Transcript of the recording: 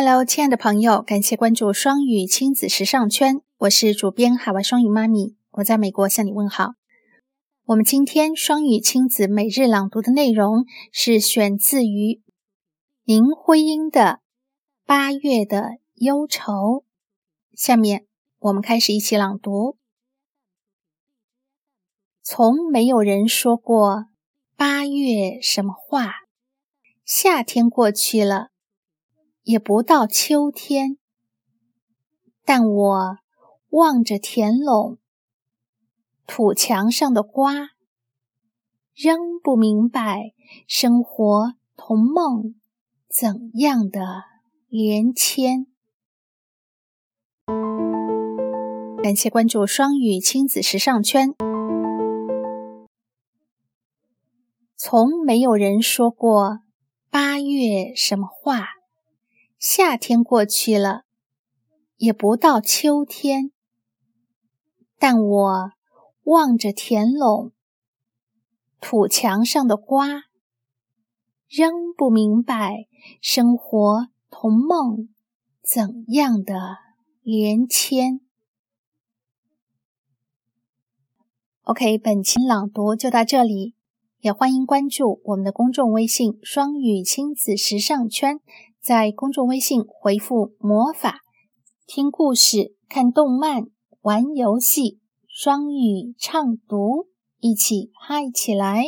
Hello，亲爱的朋友，感谢关注双语亲子时尚圈，我是主编海外双语妈咪，我在美国向你问好。我们今天双语亲子每日朗读的内容是选自于林徽因的《八月的忧愁》。下面我们开始一起朗读。从没有人说过八月什么话，夏天过去了。也不到秋天，但我望着田垄、土墙上的瓜，仍不明白生活同梦怎样的连牵。感谢关注双语亲子时尚圈。从没有人说过八月什么话。夏天过去了，也不到秋天，但我望着田垄、土墙上的瓜，仍不明白生活同梦怎样的连牵。OK，本期朗读就到这里，也欢迎关注我们的公众微信“双语亲子时尚圈”。在公众微信回复“魔法”，听故事、看动漫、玩游戏、双语畅读，一起嗨起来！